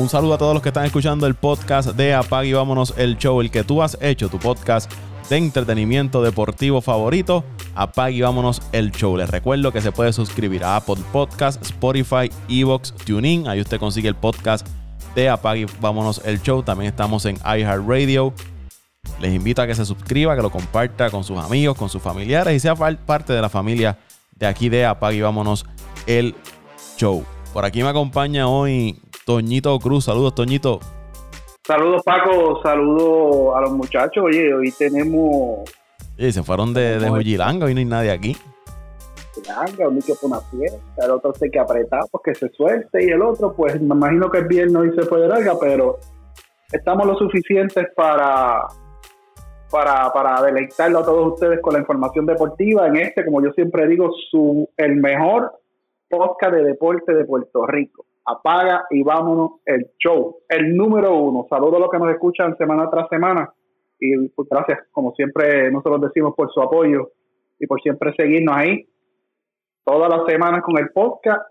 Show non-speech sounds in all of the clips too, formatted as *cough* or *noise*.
Un saludo a todos los que están escuchando el podcast de Apag y Vámonos el Show, el que tú has hecho, tu podcast de entretenimiento deportivo favorito. Apag y Vámonos el Show. Les recuerdo que se puede suscribir a Apple Podcast, Spotify, Evox, TuneIn. Ahí usted consigue el podcast de Apag y Vámonos el Show. También estamos en iHeartRadio. Les invito a que se suscriba, que lo comparta con sus amigos, con sus familiares y sea parte de la familia de aquí de Apag y Vámonos el Show. Por aquí me acompaña hoy Toñito Cruz. Saludos, Toñito. Saludos, Paco. Saludos a los muchachos. Oye, hoy tenemos. Sí, se fueron de, de Jujilanga. Hoy no hay nadie aquí. Jujilanga, un que una fiesta. El otro se que apretar porque se suelte. Y el otro, pues me imagino que el viernes hoy se fue de larga, pero estamos lo suficientes para, para, para deleitarlo a todos ustedes con la información deportiva en este, como yo siempre digo, su el mejor podcast de deporte de Puerto Rico. Apaga y vámonos el show. El número uno. Saludos a los que nos escuchan semana tras semana. Y pues, gracias, como siempre, nosotros decimos por su apoyo y por siempre seguirnos ahí. Todas las semanas con el podcast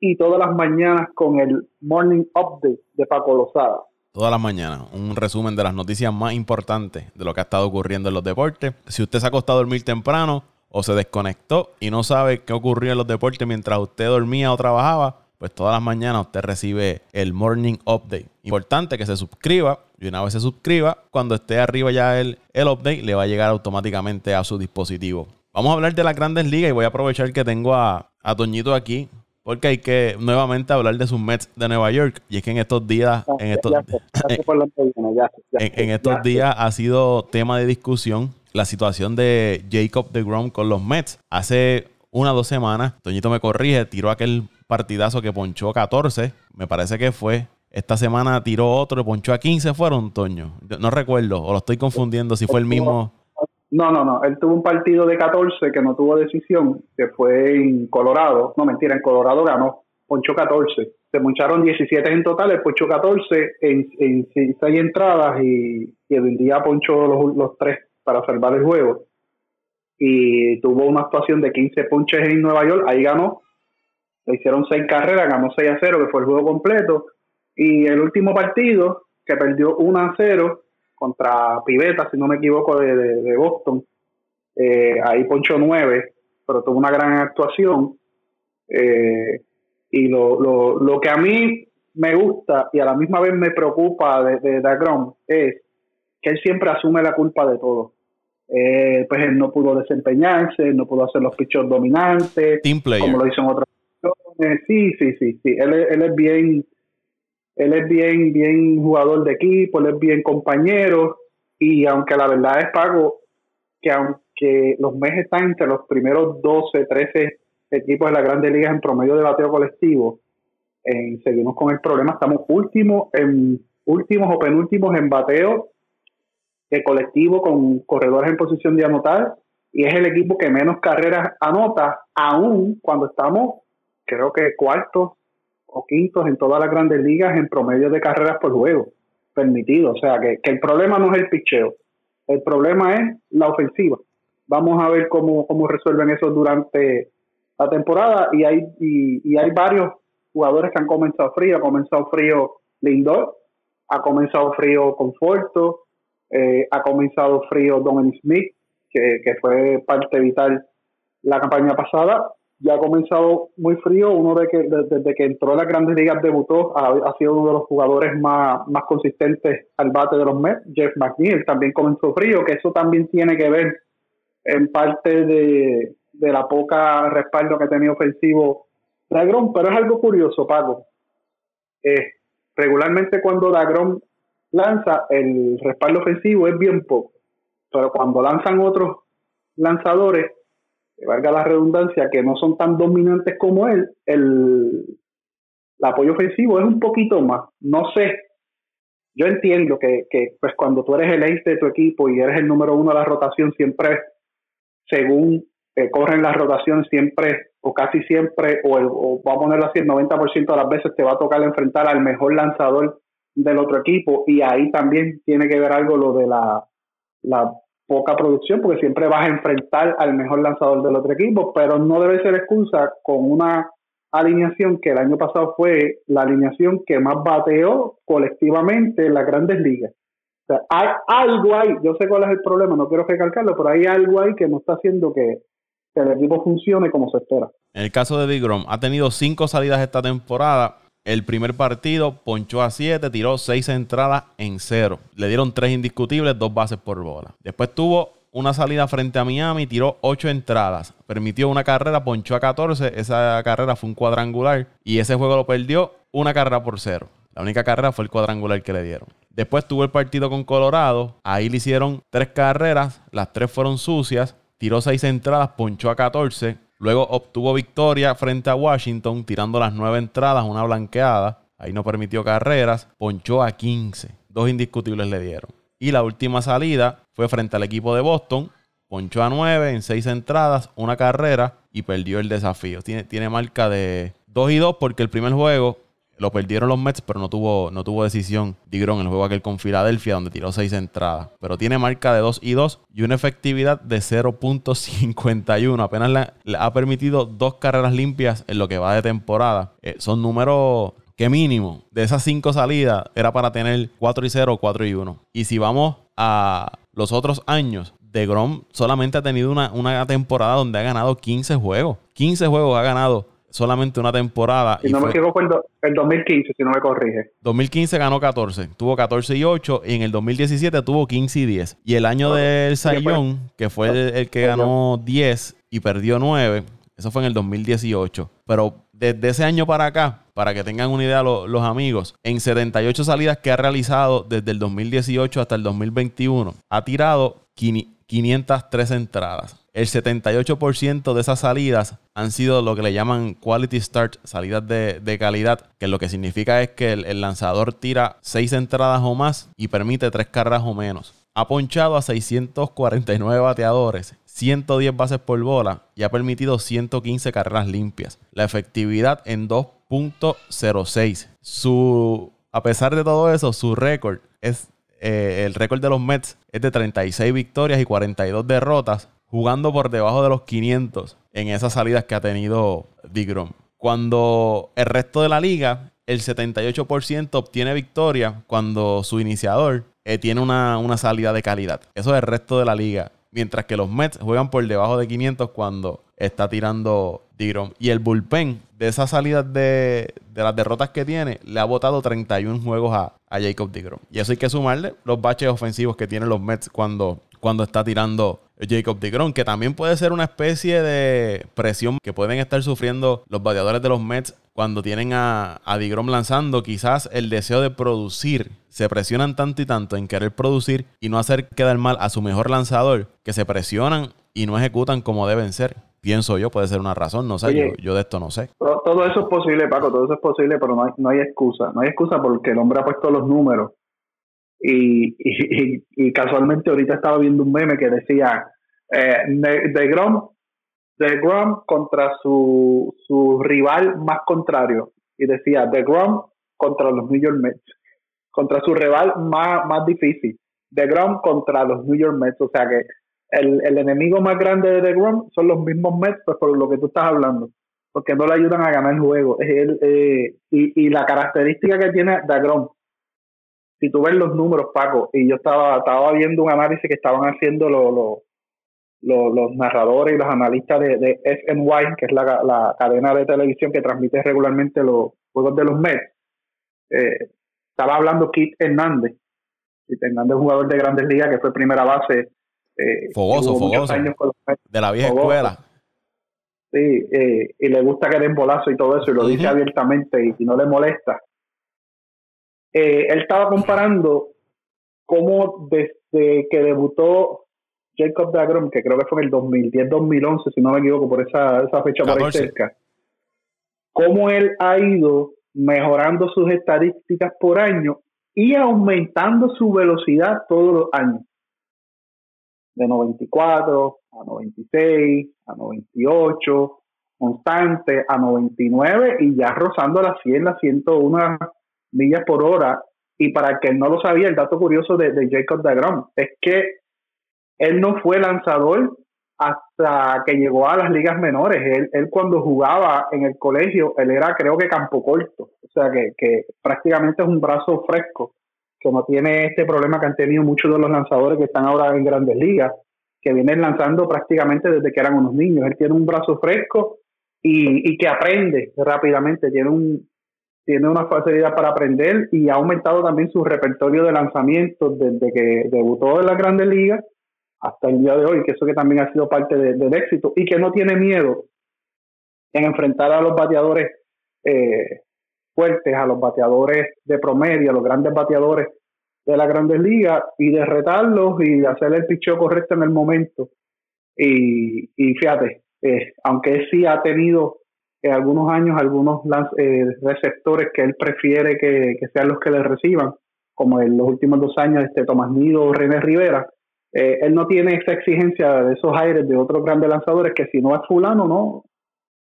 y todas las mañanas con el Morning Update de Paco Lozada. Todas las mañanas, un resumen de las noticias más importantes de lo que ha estado ocurriendo en los deportes. Si usted se ha acostado a dormir temprano o se desconectó y no sabe qué ocurrió en los deportes mientras usted dormía o trabajaba, pues todas las mañanas usted recibe el Morning Update. Importante que se suscriba y una vez se suscriba, cuando esté arriba ya el, el update, le va a llegar automáticamente a su dispositivo. Vamos a hablar de las grandes ligas y voy a aprovechar que tengo a, a Toñito aquí porque hay que nuevamente hablar de sus Mets de Nueva York. Y es que en estos días, *laughs* en estos, en estos días ha sido tema de discusión la situación de Jacob de Grom con los Mets. Hace una o dos semanas, Toñito me corrige, tiró aquel partidazo que ponchó 14, me parece que fue. Esta semana tiró otro, ponchó a 15, fueron, Toño. No recuerdo, o lo estoy confundiendo, si fue el mismo. No, no, no. Él tuvo un partido de 14 que no tuvo decisión, que fue en Colorado. No, mentira, en Colorado ganó. Ponchó 14. Se poncharon 17 en total, él ponchó 14 en, en, 6 entradas y, y el día ponchó los, los 3 para salvar el juego. Y tuvo una actuación de 15 ponches en Nueva York, ahí ganó. Le hicieron 6 carreras, ganó 6 a 0, que fue el juego completo. Y el último partido, que perdió 1 a 0 contra Piveta, si no me equivoco, de, Boston, eh, ahí ponchó 9, pero tuvo una gran actuación. Eh, y lo, lo, lo que a mí me gusta y a la misma vez me preocupa de, de Dagrom es que él siempre asume la culpa de todo. Eh, pues él no pudo desempeñarse, no pudo hacer los pichos dominantes, como lo hizo en otras ocasiones. Sí, sí, sí, sí. Él, él es bien, él es bien, bien jugador de equipo, él es bien compañero y aunque la verdad es pago que aunque los meses están entre los primeros 12, 13 equipos de la Grande Liga en promedio de bateo colectivo, seguimos con el problema, estamos últimos en últimos o penúltimos en bateo el colectivo con corredores en posición de anotar y es el equipo que menos carreras anota, aún cuando estamos, creo que cuartos o quintos en todas las grandes ligas en promedio de carreras por juego permitido. O sea, que, el problema no es el picheo, el problema es la ofensiva. Vamos a ver cómo, cómo resuelven eso durante la temporada y hay, y, hay varios jugadores que han comenzado frío. Ha comenzado frío Lindor, ha comenzado frío Conforto, eh, ha comenzado frío Dominic Smith, que, fue parte vital la campaña pasada. Ya ha comenzado muy frío. Uno de que desde que entró a las grandes ligas debutó, ha, sido uno de los jugadores más, más consistentes al bate de los Mets. Jeff McNeil también comenzó frío, que eso también tiene que ver en parte de, la poca respaldo que tenido ofensivo Dagrom, pero es algo curioso, Paco. Eh, regularmente cuando Dagrom lanza, el respaldo ofensivo es bien poco. Pero cuando lanzan otros lanzadores, que valga la redundancia, que no son tan dominantes como él, el, apoyo ofensivo es un poquito más. No sé. Yo entiendo que, pues cuando tú eres el ace de tu equipo y eres el número uno de la rotación, siempre, según eh, corren las rotaciones, siempre o casi siempre, o, o vamos a ponerlo así, el 90% de las veces te va a tocar enfrentar al mejor lanzador del otro equipo y ahí también tiene que ver algo lo de la, poca producción porque siempre vas a enfrentar al mejor lanzador del otro equipo, pero no debe ser excusa con una alineación que el año pasado fue la alineación que más bateó colectivamente en las grandes ligas. O sea, hay algo ahí, yo sé cuál es el problema, no quiero recalcarlo, pero hay algo ahí que no está haciendo que, el equipo funcione como se espera. En el caso de DeGrom, ha tenido cinco salidas esta temporada. El primer partido ponchó a siete, tiró seis entradas en cero. Le dieron tres indiscutibles, dos bases por bola. Después tuvo una salida frente a Miami, tiró 8 entradas, permitió una carrera, ponchó a 14, esa carrera fue un cuadrangular y ese juego lo perdió una carrera por cero. La única carrera fue el cuadrangular que le dieron. Después tuvo el partido con Colorado, ahí le hicieron tres carreras, las tres fueron sucias, tiró 6 entradas, ponchó a 14, luego obtuvo victoria frente a Washington, tirando las 9 entradas, una blanqueada, ahí no permitió carreras, ponchó a 15, dos indiscutibles le dieron. Y la última salida fue frente al equipo de Boston. Ponchó a 9 en 6 entradas, una carrera y perdió el desafío. Tiene, tiene marca de 2 y 2 porque el primer juego lo perdieron los Mets, pero no tuvo, no tuvo decisión Digron, el juego aquel con Filadelfia, donde tiró 6 entradas. Pero tiene marca de 2 y 2 y una efectividad de 0.51. Apenas le, ha permitido dos carreras limpias en lo que va de temporada. Eh, son números que mínimo de esas cinco salidas era para tener 4 y 0 o 4 y 1. Y si vamos a los otros años, de Grom solamente ha tenido una, una, temporada donde ha ganado 15 juegos. 15 juegos ha ganado solamente una temporada. Si no me equivoco, el, el 2015, si no me corrige. 2015 ganó 14, tuvo 14 y 8, y en el 2017 tuvo 15 y 10. Y el año del Sayón, que fue el, el que ganó 10 y perdió 9, eso fue en el 2018. Pero desde ese año para acá, para que tengan una idea los amigos, en 78 salidas que ha realizado desde el 2018 hasta el 2021, ha tirado 503 entradas. El 78% de esas salidas han sido lo que le llaman quality start, salidas de, calidad, que lo que significa es que el, lanzador tira 6 entradas o más y permite 3 carreras o menos. Ha ponchado a 649 bateadores 110 bases por bola y ha permitido 115 carreras limpias. La efectividad en 2.06. Su, a pesar de todo eso, su récord es eh, el récord de los Mets es de 36 victorias y 42 derrotas, jugando por debajo de los 500 en esas salidas que ha tenido DeGrom. Cuando el resto de la liga, el 78% obtiene victoria cuando su iniciador eh, tiene una, una salida de calidad. Eso es el resto de la liga. Mientras que los Mets juegan por debajo de 500 cuando está tirando Digrom. Y el bullpen de esas salidas de, las derrotas que tiene, le ha botado 31 juegos a, Jacob Digrom. Y eso hay que sumarle los baches ofensivos que tienen los Mets cuando, cuando está tirando Jacob DeGrom, que también puede ser una especie de presión que pueden estar sufriendo los bateadores de los Mets cuando tienen a, a DeGrom lanzando. Quizás el deseo de producir se presionan tanto y tanto en querer producir y no hacer quedar mal a su mejor lanzador, que se presionan y no ejecutan como deben ser. Pienso yo, puede ser una razón, no sé, yo, de esto no sé. Todo, eso es posible, Paco, todo eso es posible, pero no hay, no hay excusa. No hay excusa porque el hombre ha puesto los números y, y, casualmente ahorita estaba viendo un meme que decía eh, de, Grom, de Grom contra su, su rival más contrario y decía de Grom contra los New York Mets contra su rival más, más difícil, DeGrom contra los New York Mets. O sea que el, el enemigo más grande de DeGrom son los mismos Mets, pues por lo que tú estás hablando, porque no le ayudan a ganar el juego. Es eh, y, y la característica que tiene DeGrom, si tú ves los números, Paco, y yo estaba, estaba viendo un análisis que estaban haciendo los, los, los narradores y los analistas de, de SNY, que es la, la cadena de televisión que transmite regularmente los juegos de los Mets. Eh, estaba hablando Kit Hernández. Kit Hernández, jugador de Grandes Ligas, que fue primera base. Eh, fogoso, fogoso. de la vieja escuela. Sí, eh, y le gusta que den bolazo y todo eso, y lo dice abiertamente y, no le molesta. Eh, él estaba comparando cómo desde que debutó Jacob Dagrom, que creo que fue en el 2010-2011, si no me equivoco, por esa, esa fecha por ahí cerca, cómo él ha ido mejorando sus estadísticas por año y aumentando su velocidad todos los años. De 94 a 96, a 98, constante, a 99 y ya rozando las 100, las 101 millas por hora. Y para quien no lo sabía, el dato curioso de, de Jacob DeGrom es que él no fue lanzador hasta que llegó a las ligas menores. Él, él cuando jugaba en el colegio, él era creo que campo corto, o sea que, que prácticamente es un brazo fresco, que no tiene este problema que han tenido muchos de los lanzadores que están ahora en grandes ligas, que vienen lanzando prácticamente desde que eran unos niños. Él tiene un brazo fresco y, y que aprende rápidamente, tiene un, tiene una facilidad para aprender y ha aumentado también su repertorio de lanzamientos desde que debutó en las grandes ligas hasta el día de hoy, que eso que también ha sido parte del éxito y que no tiene miedo en enfrentar a los bateadores eh, fuertes, a los bateadores de promedio, a los grandes bateadores de las grandes ligas y de retarlos y de hacer el picheo correcto en el momento. Y, fíjate, eh, aunque sí ha tenido en algunos años algunos eh, receptores que él prefiere que, sean los que le reciban, como en los últimos dos años este Tomás Nido o René Rivera, eh, él no tiene esa exigencia de esos aires de otros grandes lanzadores que si no es fulano, no.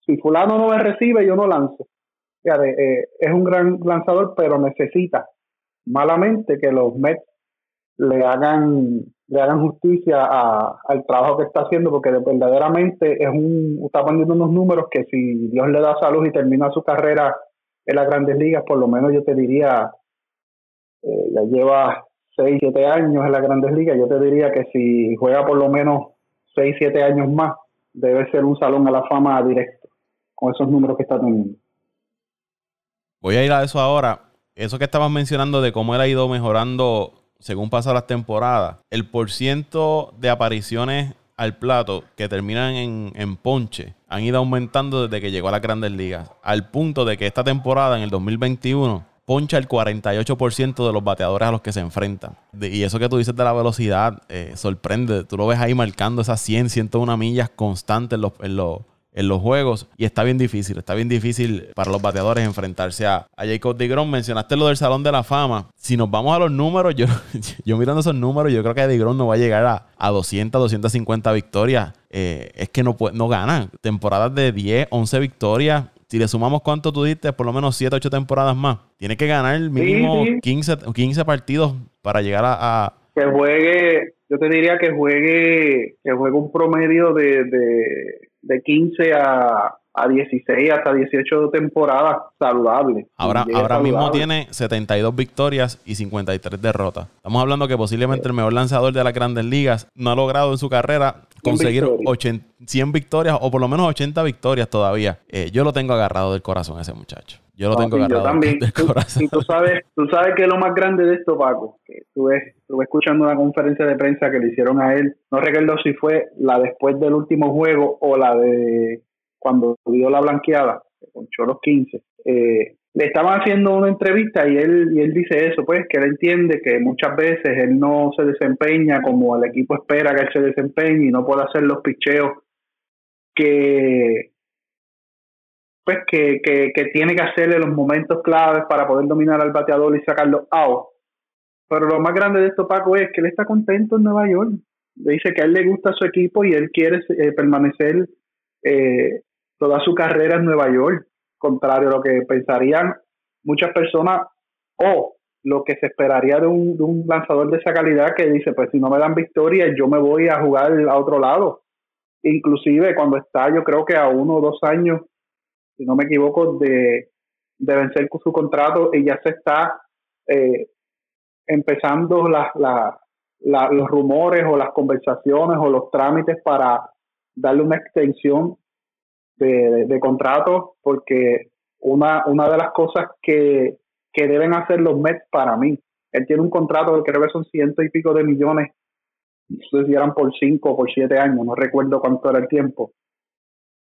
Si fulano no me recibe, yo no lanzo. Eh, es un gran lanzador, pero necesita malamente que los Mets le hagan le hagan justicia al trabajo que está haciendo, porque verdaderamente es un, está poniendo unos números que si Dios le da salud y termina su carrera en las grandes ligas, por lo menos yo te diría, eh, ya lleva 6, 7 años en las grandes ligas, yo te diría que si juega por lo menos 6, 7 años más, debe ser un salón a la fama directo, con esos números que está teniendo. Voy a ir a eso ahora. Eso que estabas mencionando de cómo él ha ido mejorando según pasan las temporadas, el porciento de apariciones al plato que terminan en, ponche han ido aumentando desde que llegó a las grandes ligas, al punto de que esta temporada, en el 2021, poncha el 48% de los bateadores a los que se enfrentan. y eso que tú dices de la velocidad eh, sorprende. Tú lo ves ahí marcando esas 100, 101 millas constantes en los, en los en los juegos y está bien difícil, está bien difícil para los bateadores enfrentarse a, a Jacob DeGrom. Mencionaste lo del Salón de la Fama. Si nos vamos a los números, yo, *laughs* yo mirando esos números, yo creo que DeGrom no va a llegar a, a 200, 250 victorias. Eh, es que no, no gana. Temporadas de 10, 11 victorias. Si le sumamos cuánto tú diste, por lo menos 7, 8 temporadas más. Tiene que ganar mínimo 15, 15 partidos para llegar a, Que juegue, yo te diría que juegue, que juegue un promedio de de 15 a, a 16 hasta 18 temporadas saludables. Ahora, ahora mismo tiene 72 victorias y 53 derrotas. Estamos hablando que posiblemente el mejor lanzador de las grandes ligas no ha logrado en su carrera conseguir 100 victorias o por lo menos 80 victorias todavía. Eh, yo lo tengo agarrado del corazón ese muchacho. Yo lo tengo agarrado *laughs* del corazón. Y tú sabes, tú sabes que es lo más grande de esto, Paco, que estuve, estuve escuchando una conferencia de prensa que le hicieron a él. No recuerdo si fue la después del último juego o la de cuando dio la blanqueada, con los 15, eh, le estaban haciendo una entrevista y él, él dice eso, pues, que él entiende que muchas veces él no se desempeña como el equipo espera que él se desempeñe y no puede hacer los picheos que pues que, que, tiene que hacerle los momentos claves para poder dominar al bateador y sacarlo out. Pero lo más grande de esto, Paco, es que él está contento en Nueva York. Le dice que a él le gusta su equipo y él quiere eh, permanecer eh, toda su carrera en Nueva York, contrario a lo que pensarían muchas personas o lo que se esperaría de un, de un lanzador de esa calidad que dice, pues si no me dan victoria, yo me voy a jugar a otro lado. Inclusive cuando está, yo creo que a uno o dos años, si no me equivoco, de, de vencer su contrato y ya se está eh, empezando la, la, los rumores o las conversaciones o los trámites para darle una extensión de, de, contrato porque una, una de las cosas que, que deben hacer los Mets para mí, él tiene un contrato que creo que son ciento y pico de millones, no sé si eran por cinco o por siete años, no recuerdo cuánto era el tiempo.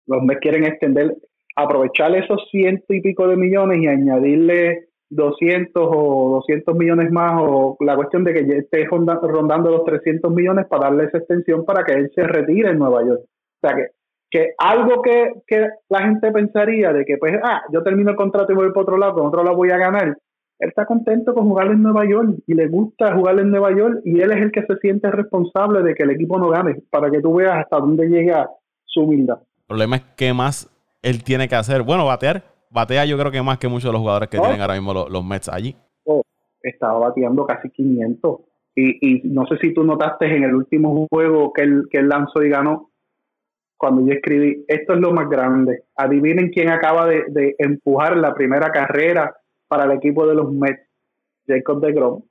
Los Mets quieren extender, aprovechar esos ciento y pico de millones y añadirle 200 o 200 millones más o la cuestión de que ya esté rondando los 300 millones para darle esa extensión para que él se retire en Nueva York. O sea que que algo que, la gente pensaría de que, pues, ah, yo termino el contrato y voy por otro lado, otro lado voy a ganar. Él está contento con jugar en Nueva York y le gusta jugar en Nueva York y él es el que se siente responsable de que el equipo no gane, para que tú veas hasta dónde llega su humildad. El problema es que más él tiene que hacer. Bueno, batear. Batea yo creo que más que muchos de los jugadores que tienen ahora mismo los, Mets allí. Oh, estaba bateando casi 500. Y, y no sé si tú notaste en el último juego que él, que él lanzó y ganó, cuando yo escribí, esto es lo más grande. Adivinen quién acaba de, empujar la primera carrera para el equipo de los Mets, Jacob de Grom.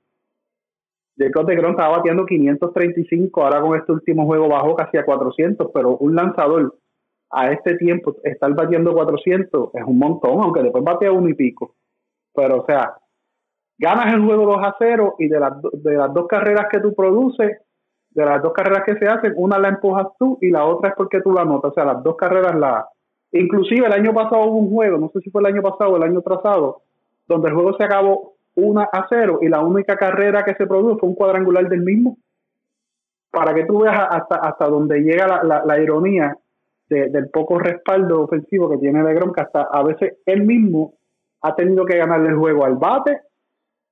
Jacob de Grom estaba batiendo 535, ahora con este último juego bajó casi a 400, pero un lanzador a este tiempo estar batiendo 400 es un montón, aunque después batea uno y pico. Pero, o sea, ganas el juego 2 a 0 y de las, de las dos carreras que tú produces, de las dos carreras que se hacen, una la empujas tú y la otra es porque tú la anotas. O sea, las dos carreras la... Inclusive el año pasado hubo un juego, no sé si fue el año pasado o el año trazado, donde el juego se acabó 1 a 0 y la única carrera que se produjo fue un cuadrangular del mismo. Para que tú veas hasta, hasta donde llega la, la ironía del poco respaldo ofensivo que tiene de que hasta a veces él mismo ha tenido que ganarle el juego al bate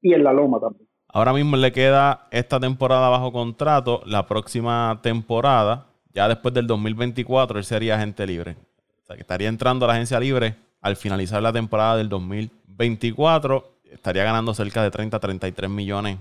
y en la loma también. Ahora mismo le queda esta temporada bajo contrato, la próxima temporada, ya después del 2024, él sería agente libre. O sea, que estaría entrando a la agencia libre al finalizar la temporada del 2024. Estaría ganando cerca de 30 33 millones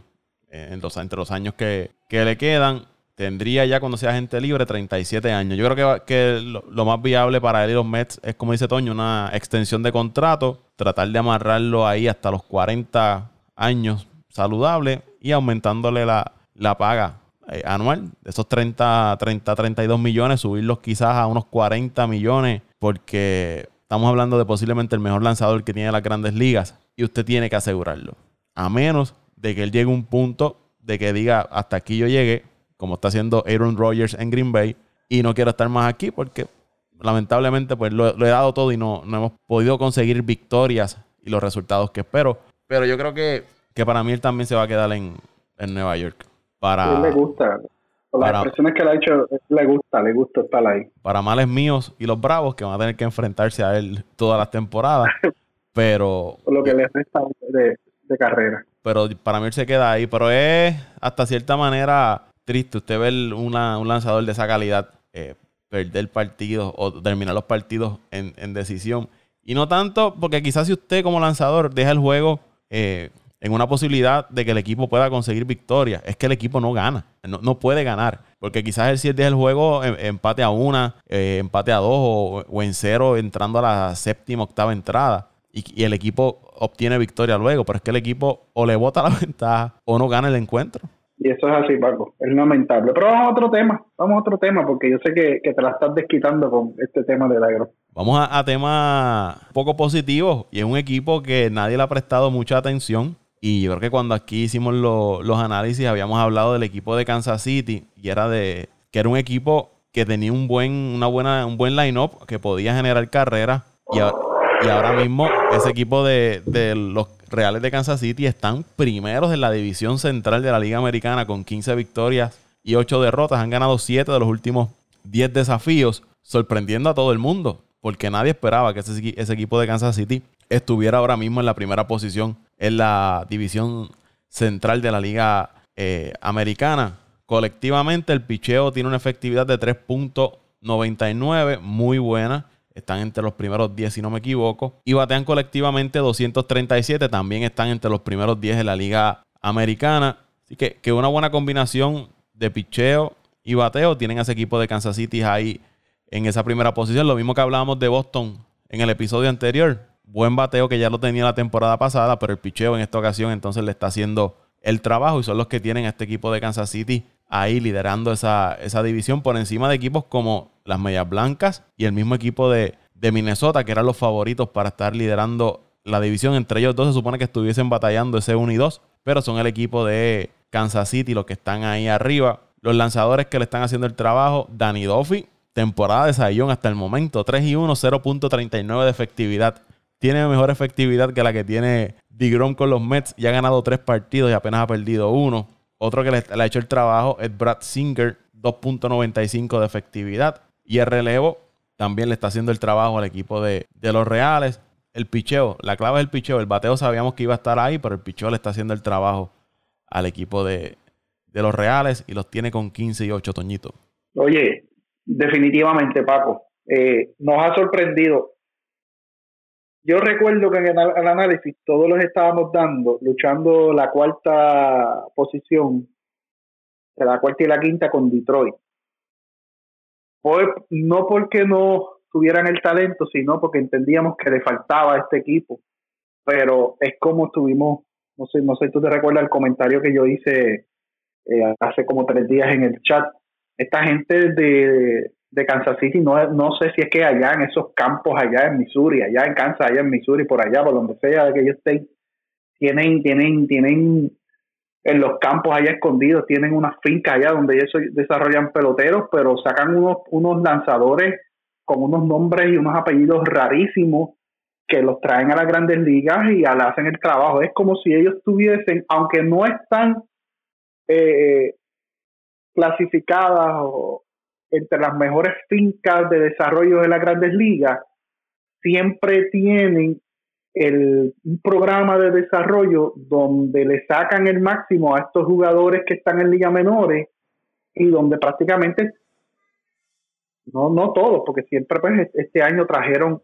eh, en los, entre los años que, que le quedan tendría ya cuando sea agente libre 37 años. Yo creo que lo, más viable para él y los Mets es, como dice Toño, una extensión de contrato, tratar de amarrarlo ahí hasta los 40 años saludable y aumentándole la, paga eh, anual de esos 30, 30, 32 millones, subirlos quizás a unos 40 millones, porque estamos hablando de posiblemente el mejor lanzador que tiene las grandes ligas y usted tiene que asegurarlo. A menos de que él llegue a un punto de que diga hasta aquí yo llegué, como está haciendo Aaron Rodgers en Green Bay, y no quiero estar más aquí porque lamentablemente pues lo, he dado todo y no, no, hemos podido conseguir victorias y los resultados que espero. Pero yo creo que, que para mí él también se va a quedar en, en Nueva York. Para, le gusta. Las expresiones que le ha hecho, le gusta, le gusta estar ahí. Para males míos y los bravos que van a tener que enfrentarse a él todas las temporadas. *laughs* pero. lo que le resta de, de carrera. Pero para mí él se queda ahí. Pero es hasta cierta manera triste usted ver un lanzador de esa calidad eh, perder partidos o terminar los partidos en, decisión. Y no tanto porque quizás si usted como lanzador deja el juego eh, en una posibilidad de que el equipo pueda conseguir victoria, es que el equipo no gana, no, puede ganar. Porque quizás si él deja el juego em, empate a una, eh, empate a dos o, en cero entrando a la séptima, octava entrada. Y, y, el equipo obtiene victoria luego, pero es que el equipo o le bota *laughs* la ventaja o no gana el encuentro. Y eso es así, Paco. Es lamentable. Pero vamos a otro tema. Vamos a otro tema, porque yo sé que, te la estás desquitando con este tema del agro. Vamos a, a temas poco positivos. Y es un equipo que nadie le ha prestado mucha atención. Y yo creo que cuando aquí hicimos los análisis habíamos hablado del equipo de Kansas City. Y era de que era un equipo que tenía un buen, una buena, un buen line-up, que podía generar carreras. Y, y ahora mismo ese equipo de, de los Reales de Kansas City están primeros en la división central de la Liga Americana con 15 victorias y 8 derrotas. Han ganado 7 de los últimos 10 desafíos, sorprendiendo a todo el mundo, porque nadie esperaba que ese, equipo de Kansas City estuviera ahora mismo en la primera posición en la división central de la Liga eh, Americana. Colectivamente, el picheo tiene una efectividad de 3.99, muy buena. Están entre los primeros 10, si no me equivoco. Y batean colectivamente 237. También están entre los primeros 10 de la Liga Americana. Así que, que una buena combinación de picheo y bateo. Tienen a ese equipo de Kansas City ahí en esa primera posición. Lo mismo que hablábamos de Boston en el episodio anterior. Buen bateo que ya lo tenía la temporada pasada, pero el picheo en esta ocasión entonces le está haciendo el trabajo y son los que tienen a este equipo de Kansas City ahí liderando esa, esa división por encima de equipos como las Medias Blancas y el mismo equipo de, Minnesota, que eran los favoritos para estar liderando la división. Entre ellos dos se supone que estuviesen batallando ese 1 y 2, pero son el equipo de Kansas City los que están ahí arriba. Los lanzadores que le están haciendo el trabajo, Danny Duffy, temporada de Sayón hasta el momento, 3 y 1, 0.39 de efectividad. Tiene mejor efectividad que la que tiene DeGrom con los Mets y ha ganado tres partidos y apenas ha perdido uno. Otro que le, ha hecho el trabajo es Brad Singer, 2.95 de efectividad. Y el relevo también le está haciendo el trabajo al equipo de, los Reales. El picheo, la clave es el picheo. El bateo sabíamos que iba a estar ahí, pero el picheo le está haciendo el trabajo al equipo de, los Reales y los tiene con 15 y 8, Toñito. Oye, definitivamente, Paco, eh, nos ha sorprendido yo recuerdo que en el, análisis todos los estábamos dando, luchando la cuarta posición, la cuarta y la quinta con Detroit. No porque no tuvieran el talento, sino porque entendíamos que le faltaba a este equipo. Pero es como estuvimos, no sé, no sé, tú te recuerdas el comentario que yo hice eh, hace como tres días en el chat. Esta gente de, de Kansas City, no, no sé si es que allá en esos campos, allá en Missouri, allá en Kansas, allá en Missouri, por allá, por donde sea que ellos estén, tienen, tienen, tienen en los campos allá escondidos, tienen unas fincas allá donde ellos desarrollan peloteros, pero sacan unos, unos lanzadores con unos nombres y unos apellidos rarísimos que los traen a las grandes ligas y al hacen el trabajo. Es como si ellos tuviesen, aunque no están eh, clasificadas o, entre las mejores fincas de desarrollo de las grandes ligas, siempre tienen el, un programa de desarrollo donde le sacan el máximo a estos jugadores que están en ligas menores y donde prácticamente, no, no todos, porque siempre pues este año trajeron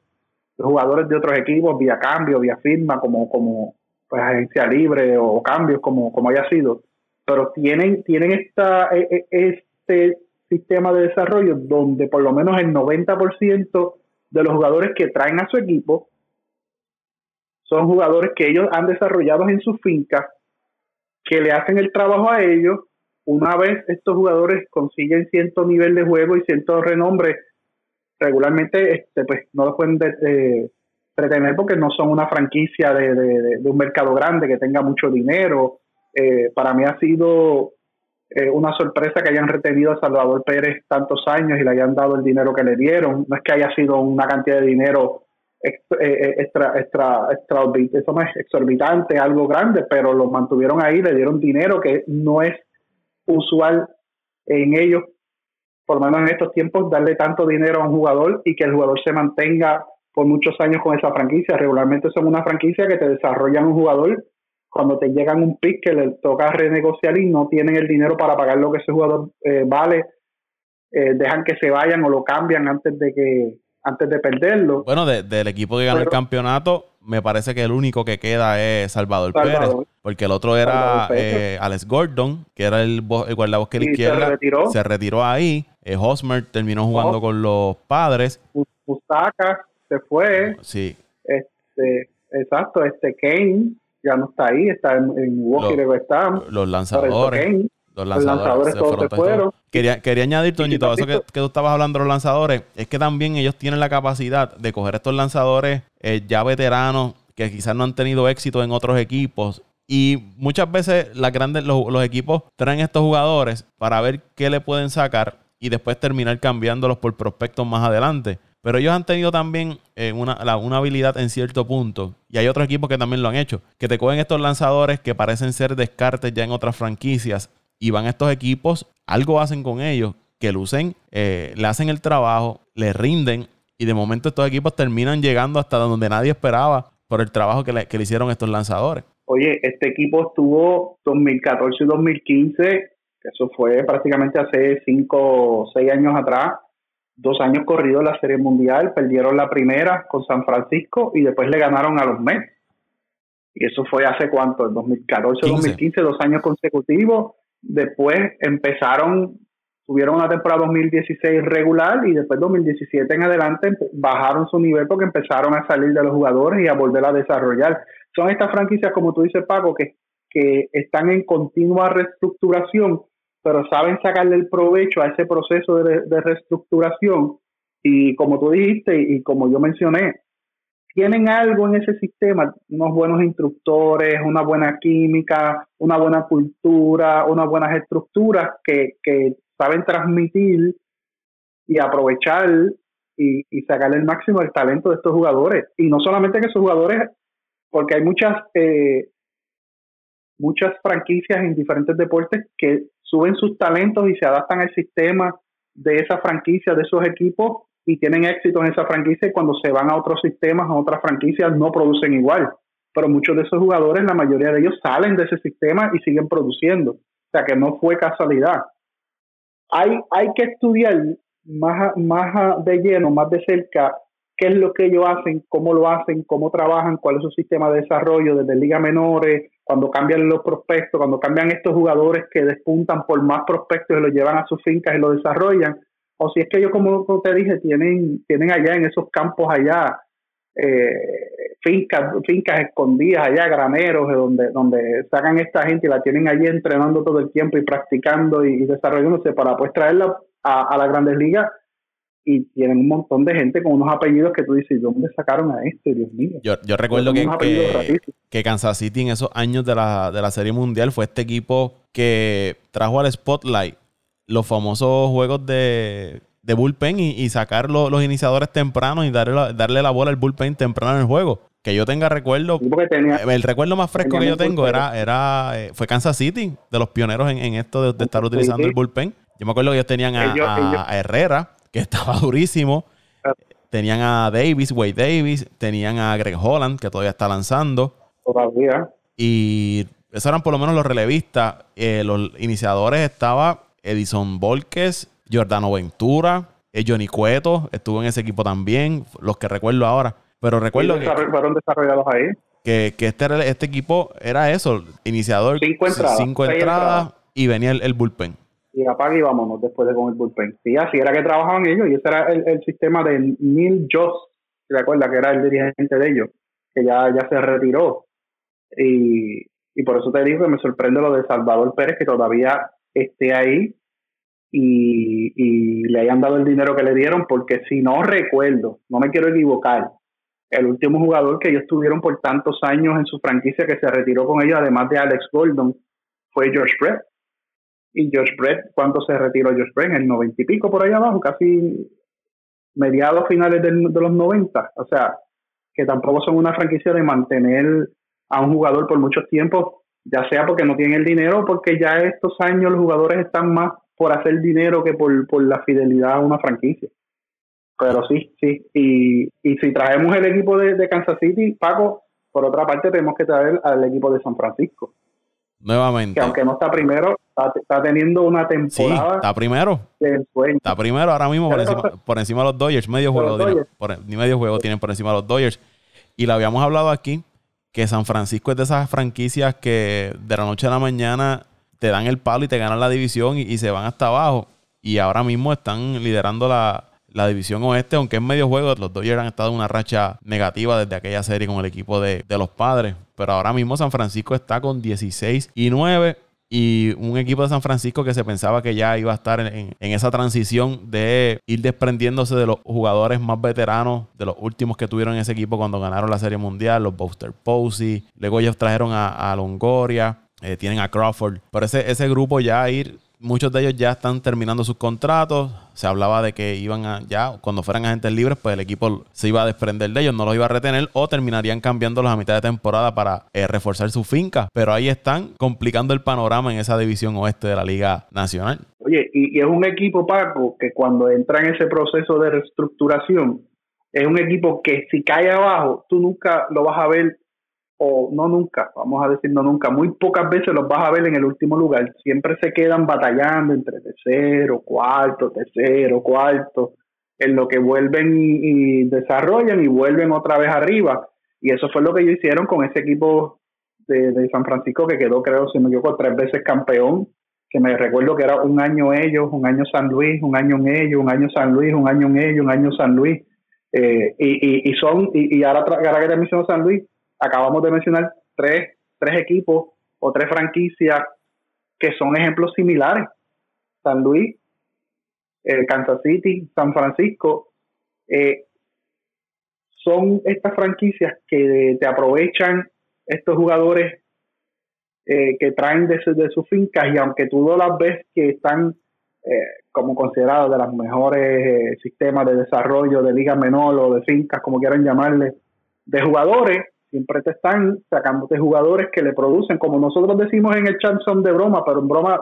jugadores de otros equipos vía cambio, vía firma, como, como pues, agencia libre o cambios, como, como haya sido, pero tienen, tienen esta, e, e, este sistema de desarrollo donde por lo menos el 90% de los jugadores que traen a su equipo son jugadores que ellos han desarrollado en sus fincas, que le hacen el trabajo a ellos. Una vez estos jugadores consiguen cierto nivel de juego y cierto renombre, regularmente este, pues no lo pueden de, pretener porque no son una franquicia de, un mercado grande que tenga mucho dinero. Eh, para mí ha sido eh, una sorpresa que hayan retenido a Salvador Pérez tantos años y le hayan dado el dinero que le dieron. No es que haya sido una cantidad de dinero eh, eh, extra, extra, extra, exorbitante, algo grande, pero lo mantuvieron ahí, le dieron dinero que no es usual en ellos, por lo menos en estos tiempos, darle tanto dinero a un jugador y que el jugador se mantenga por muchos años con esa franquicia. Regularmente son una franquicia que te desarrollan un jugador cuando te llegan un pick que le toca renegociar y no tienen el dinero para pagar lo que ese jugador eh, vale, eh, dejan que se vayan o lo cambian antes de que antes de perderlo. Bueno, del equipo que gana el campeonato, me parece que el único que queda es Salvador, Pérez, porque el otro era eh, Alex Gordon, que era el, el guardabosque que la izquierda. Se retiró. se retiró ahí. Hosmer terminó jugando con los padres. Usaka se fue. Sí. Este, exacto, este Kane ya no está ahí, está en, en Milwaukee, está. Los lanzadores. los lanzadores, todos se fueron. Quería, quería añadir, Toñito, eso que, tú estabas hablando de los lanzadores, es que también ellos tienen la capacidad de coger estos lanzadores eh, ya veteranos que quizás no han tenido éxito en otros equipos y muchas veces las grandes, los, los, equipos traen estos jugadores para ver qué le pueden sacar y después terminar cambiándolos por prospectos más adelante. Pero ellos han tenido también eh, una, una, habilidad en cierto punto. Y hay otros equipos que también lo han hecho. Que te cogen estos lanzadores que parecen ser descartes ya en otras franquicias. Y van a estos equipos, algo hacen con ellos, que lucen, eh, le hacen el trabajo, le rinden. Y de momento estos equipos terminan llegando hasta donde nadie esperaba por el trabajo que le, que le hicieron estos lanzadores. Oye, este equipo estuvo 2014 y 2015, eso fue prácticamente hace 5 o 6 años atrás, dos años corridos la Serie Mundial, perdieron la primera con San Francisco y después le ganaron a los Mets. Y eso fue hace cuánto, 2014, 2015, dos años consecutivos. Después empezaron, tuvieron una temporada 2016 regular y después 2017 en adelante bajaron su nivel porque empezaron a salir de los jugadores y a volver a desarrollar. Son estas franquicias, como tú dices, Paco, que, que están en continua reestructuración pero saben sacarle el provecho a ese proceso de, reestructuración y como tú dijiste y como yo mencioné, tienen algo en ese sistema, unos buenos instructores, una buena química, una buena cultura, unas buenas estructuras que, saben transmitir y aprovechar y, y sacarle el máximo del talento de estos jugadores. Y no solamente que esos jugadores, porque hay muchas, eh, muchas franquicias en diferentes deportes que suben sus talentos y se adaptan al sistema de esa franquicia, de esos equipos y tienen éxito en esa franquicia y cuando se van a otros sistemas, a otras franquicias, no producen igual. Pero muchos de esos jugadores, la mayoría de ellos salen de ese sistema y siguen produciendo. O sea que no fue casualidad. Hay, hay que estudiar más, más de lleno, más de cerca, qué es lo que ellos hacen, cómo lo hacen, cómo trabajan, cuál es su sistema de desarrollo desde liga menores, cuando cambian los prospectos, cuando cambian estos jugadores que despuntan por más prospectos y los llevan a sus fincas y lo desarrollan, o si es que ellos, como te dije, tienen, tienen allá en esos campos allá eh, fincas, fincas escondidas allá, graneros, donde, donde sacan esta gente y la tienen allí entrenando todo el tiempo y practicando y, desarrollándose para pues traerla a, a las grandes ligas y tienen un montón de gente con unos apellidos que tú dices, ¿dónde sacaron a este? Dios mío. Yo, yo recuerdo que, que, Kansas City en esos años de la, de la Serie Mundial fue este equipo que trajo al Spotlight los famosos juegos de, de bullpen y, sacar los iniciadores tempranos y darle la, darle la bola al bullpen temprano en el juego. Que yo tenga recuerdo. el recuerdo más fresco que yo tengo era, era eh, fue Kansas City, de los pioneros en, esto de, estar utilizando el bullpen. Yo me acuerdo que ellos tenían a, a Herrera, que estaba *laughs* durísimo. Tenían a Davis, Wade Davis, tenían a Greg Holland, que todavía está lanzando. Todavía. Y esos eran por lo menos los relevistas. Eh, los iniciadores estaba Edison Volquez, Giordano Ventura, eh, Johnny Cueto, estuvo en ese equipo también, los que recuerdo ahora. Pero recuerdo que, fueron desarrollados ahí. Que, este, este equipo era eso, iniciador, cinco entradas, y venía el bullpen y apaga y vámonos después de con el bullpen. Sí, así era que trabajaban ellos y ese era el, sistema de Neil Joss, ¿te acuerdas? Que era el dirigente de ellos, que ya, ya se retiró. Y, y por eso te digo que me sorprende lo de Salvador Pérez, que todavía esté ahí y, y le hayan dado el dinero que le dieron, porque si no recuerdo, no me quiero equivocar, el último jugador que ellos tuvieron por tantos años en su franquicia que se retiró con ellos, además de Alex Gordon, fue George Brett y Josh Brett, ¿cuánto se retiró Josh Brett? En el noventa y pico por ahí abajo, casi mediados finales de los 90. O sea, que tampoco son una franquicia de mantener a un jugador por muchos tiempos, ya sea porque no tienen el dinero, porque ya estos años los jugadores están más por hacer dinero que por, por la fidelidad a una franquicia. Pero sí, sí. Y, y si traemos el equipo de, de Kansas City, Paco, por otra parte tenemos que traer al equipo de San Francisco. Nuevamente. Que aunque no está primero, está, teniendo una temporada. Sí, está primero. Está primero ahora mismo por encima, *laughs* por encima, de los Dodgers. Medio juego, tienen, ni medio juego tienen por encima de los Dodgers. Y lo habíamos hablado aquí, que San Francisco es de esas franquicias que de la noche a la mañana te dan el palo y te ganan la división y se van hasta abajo. Y ahora mismo están liderando la, la división oeste, aunque en medio juego los Dodgers han estado en una racha negativa desde aquella serie con el equipo de, los padres. Pero ahora mismo San Francisco está con 16 y 9 y un equipo de San Francisco que se pensaba que ya iba a estar en, esa transición de ir desprendiéndose de los jugadores más veteranos, de los últimos que tuvieron en ese equipo cuando ganaron la Serie Mundial, los Buster Posey, luego ellos trajeron a, Longoria, eh, tienen a Crawford, pero ese, ese grupo ya ir muchos de ellos ya están terminando sus contratos. Se hablaba de que iban a, ya, cuando fueran agentes libres, pues el equipo se iba a desprender de ellos, no los iba a retener o terminarían cambiándolos a mitad de temporada para eh, reforzar su finca. Pero ahí están complicando el panorama en esa división oeste de la Liga Nacional. Oye, y, y es un equipo, Paco, que cuando entra en ese proceso de reestructuración, es un equipo que si cae abajo, tú nunca lo vas a ver o no nunca, vamos a decir no nunca, muy pocas veces los vas a ver en el último lugar, siempre se quedan batallando entre tercero, cuarto, tercero, cuarto, en lo que vuelven y, desarrollan y vuelven otra vez arriba. Y eso fue lo que ellos hicieron con ese equipo de, San Francisco que quedó, creo, si me equivoco, tres veces campeón, que me recuerdo que era un año ellos, un año San Luis, un año en ellos, un año San Luis, un año en ellos, un año San Luis. Eh, y, y, son, y, ahora, ahora que te menciono San Luis, acabamos de mencionar tres, tres equipos o tres franquicias que son ejemplos similares. San Luis, eh, Kansas City, San Francisco, eh, son estas franquicias que te aprovechan estos jugadores eh, que traen de, de, sus fincas y aunque tú no las ves que están como considerados de los mejores sistemas de desarrollo de liga menor o de fincas, como quieran llamarle, de jugadores, siempre te están sacándote jugadores que le producen, como nosotros decimos en el chat son de broma, pero en broma,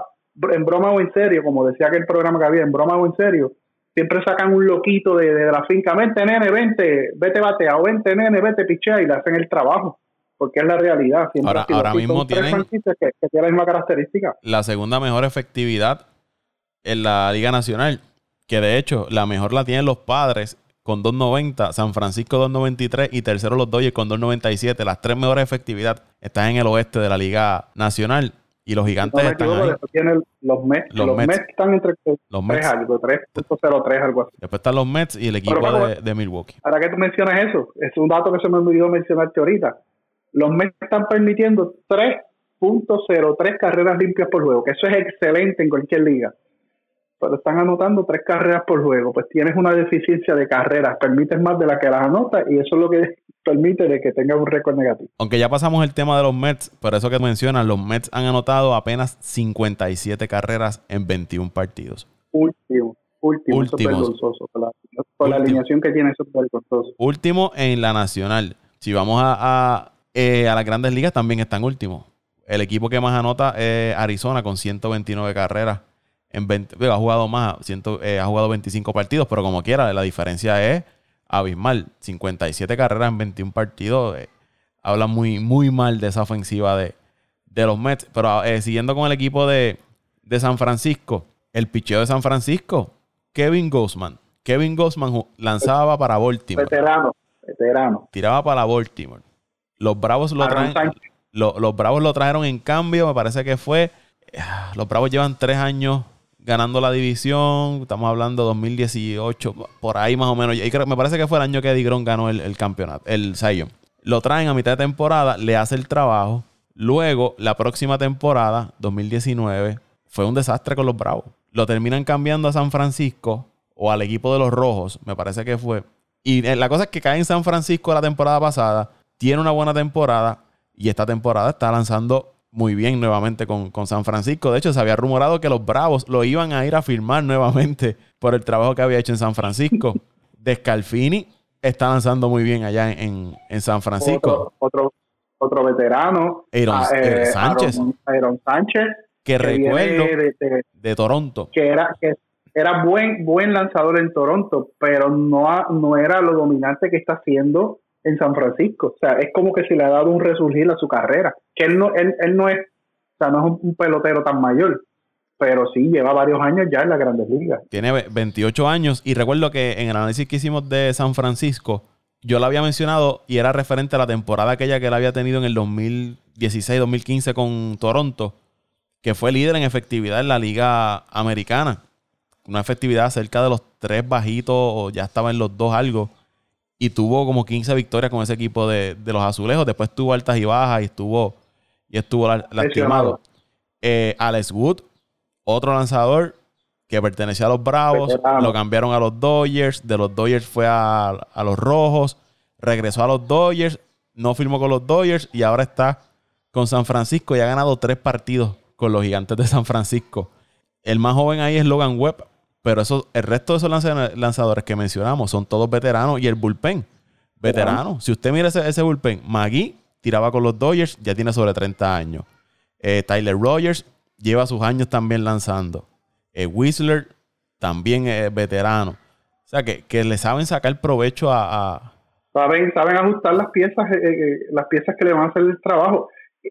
en broma o en serio, como decía aquel programa que había, en broma o en serio, siempre sacan un loquito de, la finca, vente nene, vente, vete batea, o vente nene, vete pichea y le hacen el trabajo. Porque es la realidad. ahora, ahora mismo tienen que, que tienen la misma característica. La segunda mejor efectividad en la Liga Nacional, que de hecho la mejor la tienen los padres con 2.90, San Francisco 2.93 y tercero los Dodgers con 2.97. Las tres mejores efectividad están en el oeste de la Liga Nacional. Y los gigantes No están ahí. los Mets. Los Los, Mets. Mets. están entre Los 3 Mets. algo, 3.03, algo así. Después están los Mets y el equipo de, de Milwaukee. Ahora que tú mencionas eso, es un dato que se me olvidó mencionarte ahorita. Los Mets están permitiendo 3.03 carreras limpias por juego, que eso es excelente en cualquier liga. Pero están anotando tres carreras por juego, pues tienes una deficiencia de carreras, permites más de la que las anotas y eso es lo que permite de que tengas un récord negativo. Aunque ya pasamos el tema de los Mets, por eso que mencionas, los Mets han anotado apenas 57 carreras en 21 partidos. Último, último, eso es Últimos. vergonzoso. Por la, alineación que tiene, eso es vergonzoso. Último en la nacional. Si vamos a, a, eh, a las grandes ligas, también están últimos. El equipo que más anota es Arizona con 129 carreras. En 20 digo, ha jugado más, eh, ha jugado 25 partidos, pero como quiera, la diferencia es abismal. 57 carreras en 21 partidos. eh, habla muy, muy mal de esa ofensiva de, de los Mets. Pero eh, siguiendo con el equipo de, de San Francisco, el picheo de San Francisco, Kevin Gosman. Kevin Gosman ju- lanzaba para Baltimore Veterano, veterano. tiraba para Baltimore. Los Bravos lo traen, lo- los Bravos lo trajeron en cambio, me parece que fue. ah, Los Bravos llevan tres años ganando la división. Estamos hablando 2018, por ahí más o menos. Y me parece que fue el año que Eddie Gron ganó el, el campeonato, el Young. Lo traen a mitad de temporada, le hace el trabajo. Luego, la próxima temporada, 2019, fue un desastre con los Bravos. Lo terminan cambiando a San Francisco o al equipo de los Rojos, me parece que fue. Y eh, la cosa es que cae en San Francisco la temporada pasada, tiene una buena temporada y esta temporada está lanzando muy bien nuevamente con, con San Francisco. De hecho, se había rumorado que los Bravos lo iban a ir a firmar nuevamente *laughs* por el trabajo que había hecho en San Francisco. Descalfini está lanzando muy bien allá en, en- San Francisco. Otro, otro, otro veterano. Aaron- ah, Aaron Sánchez. Aaron, Sánchez. que viene recuerdo de- de- de Toronto. que era que era buen buen lanzador en Toronto, pero no no era lo dominante que está haciendo en San Francisco. O sea, es como que se le ha dado un resurgir a su carrera. Que él no él, él no es, o sea, no es un, pelotero tan mayor, pero sí lleva varios años ya en las Grandes Ligas. Tiene ve- 28 años y recuerdo que en el análisis que hicimos de San Francisco, yo lo había mencionado y era referente a la temporada aquella que él había tenido en el 2016-2015 con Toronto, que fue líder en efectividad en la liga americana. Una efectividad cerca de los tres bajitos o ya estaba en los dos algo. Y tuvo como 15 victorias con ese equipo de, de los azulejos. Después tuvo altas y bajas y estuvo, y estuvo la- lastimado. Eh, Alex Wood, otro lanzador que pertenecía a los Bravos, Veterano. lo cambiaron a los Dodgers, de los Dodgers fue a, a los Rojos, regresó a los Dodgers, no firmó con los Dodgers y ahora está con San Francisco y ha ganado tres partidos con los gigantes de San Francisco. El más joven ahí es Logan Webb, pero eso, el resto de esos lanza- lanzadores que mencionamos son todos veteranos y el bullpen, veterano. Si usted mira ese, ese bullpen, Magui tiraba con los Dodgers, ya tiene sobre 30 años. Eh, Tyler Rogers lleva sus años también lanzando. Eh, Whistler también es veterano. O sea, que, que le saben sacar provecho a, a- Saben, saben ajustar las piezas, eh, eh, las piezas que le van a hacer el trabajo.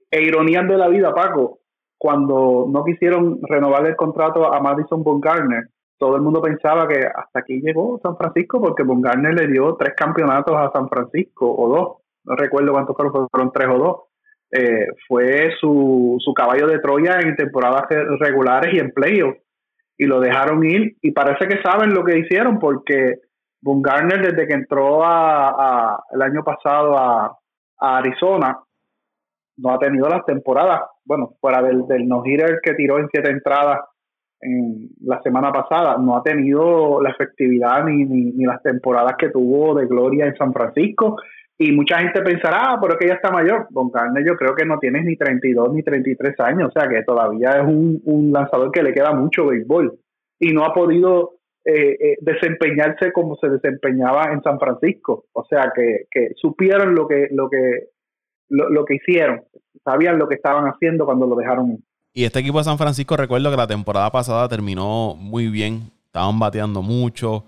E ironías de la vida, Paco, cuando no quisieron renovar el contrato a Madison Bumgarner, todo el mundo pensaba que hasta aquí llegó San Francisco porque Bumgarner le dio tres campeonatos a San Francisco o dos, no recuerdo cuántos fueron, fueron tres o dos. Eh, fue su, su caballo de Troya en temporadas regulares y en playoffs y lo dejaron ir y parece que saben lo que hicieron porque Bumgarner desde que entró a, a- el año pasado a, a Arizona no ha tenido las temporadas, bueno, fuera del, del no-hitter que tiró en siete entradas en la semana pasada, no ha tenido la efectividad ni, ni, las temporadas que tuvo de gloria en San Francisco. Y mucha gente pensará, ah, pero es que ya está mayor. Bumgarner yo creo que no tiene ni 32 ni 33 años, o sea que todavía es un, un lanzador que le queda mucho béisbol y no ha podido eh, eh, desempeñarse como se desempeñaba en San Francisco. O sea que, que supieron lo que, lo que lo, lo que hicieron, sabían lo que estaban haciendo cuando lo dejaron. Y este equipo de San Francisco, recuerdo que la temporada pasada terminó muy bien. Estaban bateando mucho.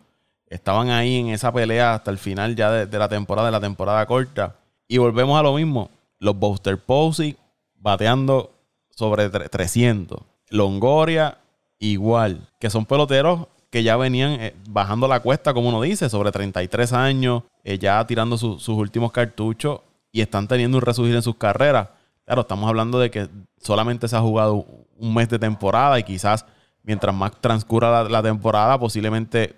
Estaban ahí en esa pelea hasta el final ya de, la temporada, de la temporada corta. Y volvemos a lo mismo. Los Buster Posey bateando sobre tre- 300. Longoria igual. Que son peloteros que ya venían eh, bajando la cuesta, como uno dice, sobre 33 años, eh, ya tirando su- sus últimos cartuchos y están teniendo un resurgir en sus carreras. Claro, estamos hablando de que solamente se ha jugado un mes de temporada y quizás mientras más transcurra la, temporada, posiblemente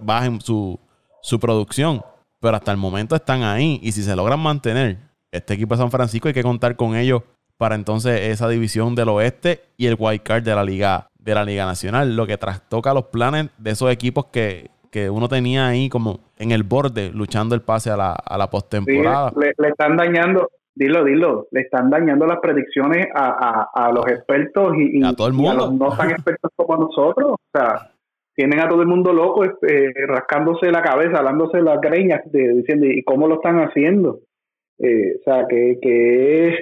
bajen su, su producción. Pero hasta el momento están ahí. Y si se logran mantener este equipo de San Francisco, hay que contar con ellos para entonces esa división del oeste y el wild card de la liga de la liga nacional, lo que trastoca los planes de esos equipos que, uno tenía ahí como en el borde luchando el pase a la, a la postemporada. le, están dañando, dilo, dilo, le están dañando las predicciones a, a, los expertos y, a todo el mundo. los no tan expertos como nosotros. O sea, tienen a todo el mundo loco eh, rascándose la cabeza, hablándose las greñas, de, diciendo, ¿y cómo lo están haciendo? Eh, o sea, que, que es,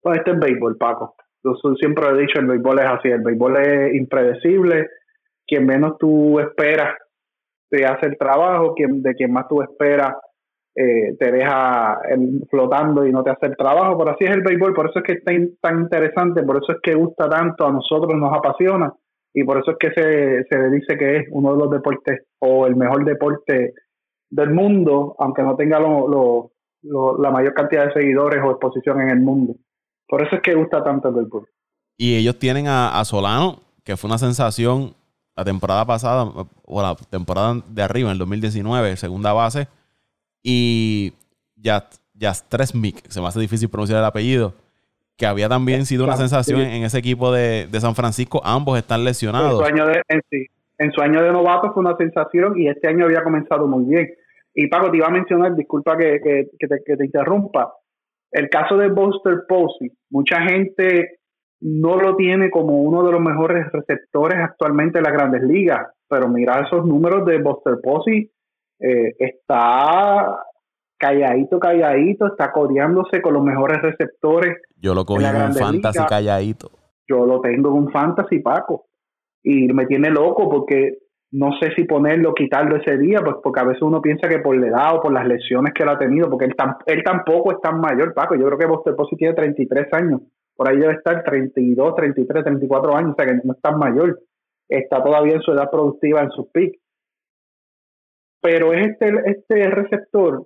pues este es béisbol, Paco. Yo siempre he dicho, el béisbol es así, el béisbol es impredecible, quien menos tú esperas te hace el trabajo, quien, de quien más tú esperas eh, te deja flotando y no te hace el trabajo, pero así es el béisbol, por eso es que es tan, interesante, por eso es que gusta tanto, a nosotros nos apasiona y por eso es que se, se dice que es uno de los deportes o el mejor deporte del mundo, aunque no tenga la mayor cantidad de seguidores o exposición en el mundo. Por eso es que gusta tanto el béisbol. Y ellos tienen a, Solano, que fue una sensación la temporada pasada, o la temporada de arriba, en el 2019, segunda base. Y Jastresmik, se me hace difícil pronunciar el apellido, que había también sido una sensación en ese equipo de, San Francisco. Ambos están lesionados. En su, año de, en, su año de novato fue una sensación y este año había comenzado muy bien. Y Paco, te iba a mencionar, disculpa que, que, te, que te interrumpa, el caso de Buster Posey, mucha gente no lo tiene como uno de los mejores receptores actualmente en las grandes ligas, pero mira esos números de Buster Posey, eh, está calladito, calladito, está codeándose con los mejores receptores. Yo lo cogí en un fantasy calladito. Yo lo tengo en un fantasy, Paco. Y me tiene loco porque no sé si ponerlo o quitarlo ese día, pues porque a veces uno piensa que por la edad o por las lesiones que él ha tenido, porque él, él tampoco es tan mayor, Paco. Yo creo que Buster Posey tiene 33 años, por ahí debe estar 32, 33, 34 años, o sea que no es tan mayor. Está todavía en su edad productiva, en su peak. Pero es este, este receptor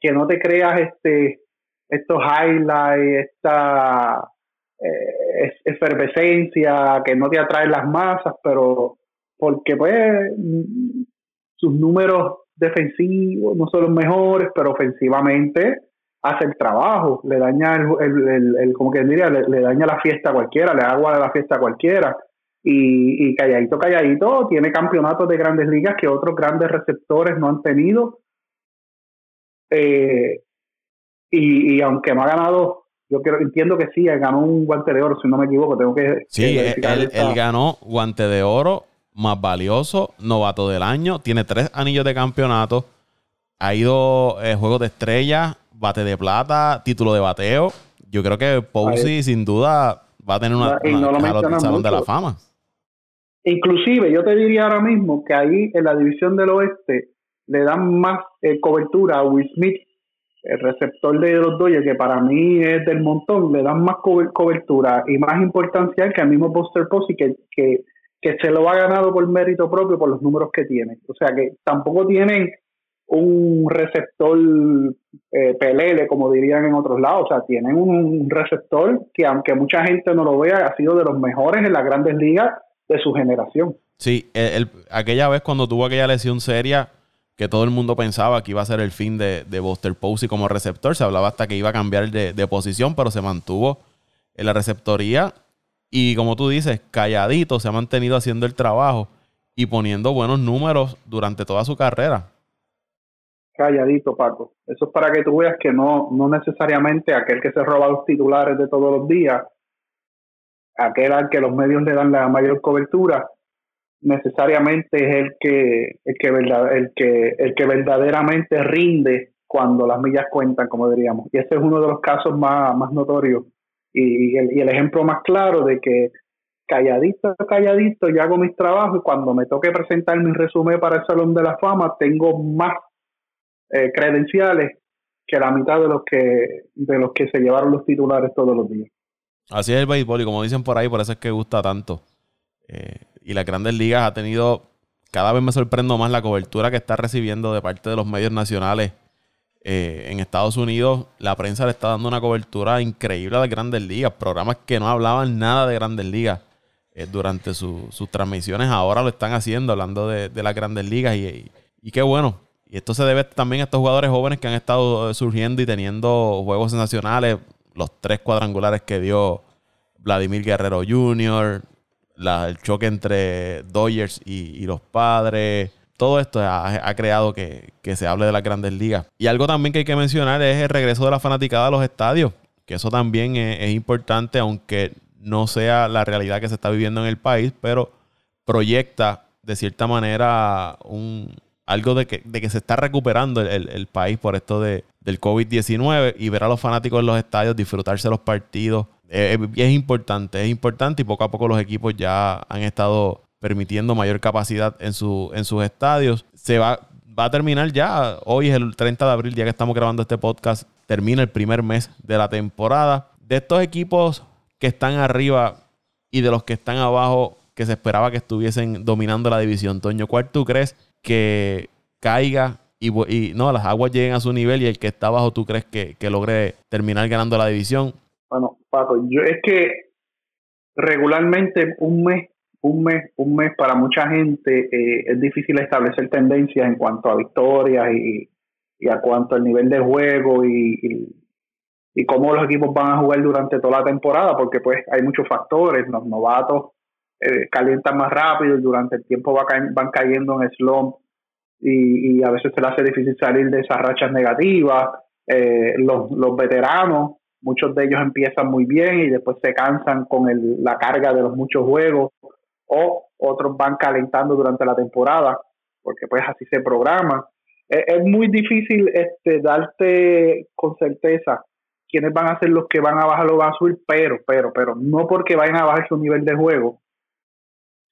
que no te creas este, estos highlights, esta eh, efervescencia, que no te atrae las masas, pero porque pues sus números defensivos no son los mejores, pero ofensivamente hace el trabajo, le daña el, el, como que diría, le, daña la fiesta a cualquiera, le agua de la fiesta a cualquiera. Y, y calladito, calladito, tiene campeonatos de grandes ligas que otros grandes receptores no han tenido. Eh, y, y aunque no ha ganado yo quiero, entiendo que sí, ganó un guante de oro, si no me equivoco, tengo que... Sí, él, ganó guante de oro más valioso, novato del año, tiene tres anillos de campeonato, ha ido eh, Juegos de Estrella, bate de plata, título de bateo. Yo creo que Posey sin duda va a tener una, salón de la fama. Inclusive yo te diría ahora mismo que ahí en la división del oeste le dan más eh, cobertura a Will Smith, el receptor de los Dodgers, que para mí es del montón, le dan más cobertura y más importancia que al mismo Buster Posey, que, que que se lo ha ganado por mérito propio por los números que tiene. O sea que tampoco tienen un receptor eh, pelele, como dirían en otros lados. O sea, tienen un receptor que, aunque mucha gente no lo vea, ha sido de los mejores en las grandes ligas de su generación. Sí, el, aquella vez cuando tuvo aquella lesión seria, que todo el mundo pensaba que iba a ser el fin de, de Buster Posey como receptor, se hablaba hasta que iba a cambiar de, de posición, pero se mantuvo en la receptoría y como tú dices, calladito, se ha mantenido haciendo el trabajo y poniendo buenos números durante toda su carrera. Calladito, Paco. Eso es para que tú veas que no, no necesariamente aquel que se roba los titulares de todos los días, aquel al que los medios le dan la mayor cobertura, necesariamente es el que, el que, el que, el que verdaderamente rinde cuando las millas cuentan, como diríamos. Y este es uno de los casos más, más notorios y, el, ejemplo más claro de que calladito, calladito, yo hago mis trabajos y cuando me toque presentar mi resumen para el Salón de la Fama, tengo más eh, credenciales que la mitad de los que, de los que se llevaron los titulares todos los días. Así es el béisbol y como dicen por ahí, por eso es que gusta tanto. Eh, y las grandes ligas ha tenido, cada vez me sorprendo más la cobertura que está recibiendo de parte de los medios nacionales eh, en Estados Unidos la prensa le está dando una cobertura increíble a las grandes ligas. Programas que no hablaban nada de grandes ligas eh, durante sus transmisiones ahora lo están haciendo, hablando de, las grandes ligas. Y, y, qué bueno. Y esto se debe también a estos jugadores jóvenes que han estado surgiendo y teniendo juegos nacionales. Los tres cuadrangulares que dio Vladimir Guerrero Jr., el choque entre Dodgers y, los padres. Todo esto ha, creado que, se hable de las grandes ligas. Y algo también que hay que mencionar es el regreso de la fanaticada a los estadios. Que eso también es, importante, aunque no sea la realidad que se está viviendo en el país, pero proyecta de cierta manera un, algo de que, de que se está recuperando el, país por esto de, del COVID-19 y ver a los fanáticos en los estadios disfrutarse los partidos eh, eh, es importante, es importante y poco a poco los equipos ya han estado permitiendo mayor capacidad en, en sus estadios. Se va, va a terminar ya, hoy es el 30 de abril, ya que estamos grabando este podcast, termina el primer mes de la temporada. De estos equipos que están arriba y de los que están abajo, que se esperaba que estuviesen dominando la división, Toño, ¿cuál tú crees que caiga y, y, no, las aguas lleguen a su nivel y el que está abajo tú crees que, logre terminar ganando la división? Bueno, Paco, yo es que regularmente un mes, un mes, un mes para mucha gente eh, es difícil establecer tendencias en cuanto a victorias y, a cuanto al nivel de juego y, y, cómo los equipos van a jugar durante toda la temporada, porque pues hay muchos factores, los novatos eh, calientan más rápido y durante el tiempo va van cayendo en slump y, y a veces se les hace difícil salir de esas rachas negativas. Eh, los, los veteranos muchos de ellos empiezan muy bien y después se cansan con el, la carga de los muchos juegos o otros van calentando durante la temporada porque pues así se programa. Es, muy difícil este darte con certeza quiénes van a ser los que van a bajar o van a subir, pero, pero, pero no porque vayan a bajar su nivel de juego,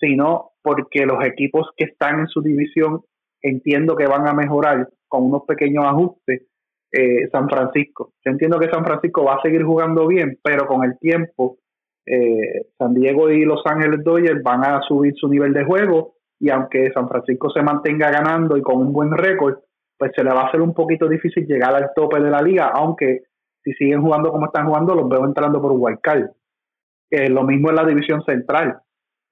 sino porque los equipos que están en su división entiendo que van a mejorar con unos pequeños ajustes eh, San Francisco. Yo entiendo que San Francisco va a seguir jugando bien, pero con el tiempo eh, San Diego y Los Ángeles Dodgers van a subir su nivel de juego y aunque San Francisco se mantenga ganando y con un buen récord, pues se le va a hacer un poquito difícil llegar al tope de la liga, aunque si siguen jugando como están jugando, los veo entrando por Wildcard. Eh, lo mismo en la división central.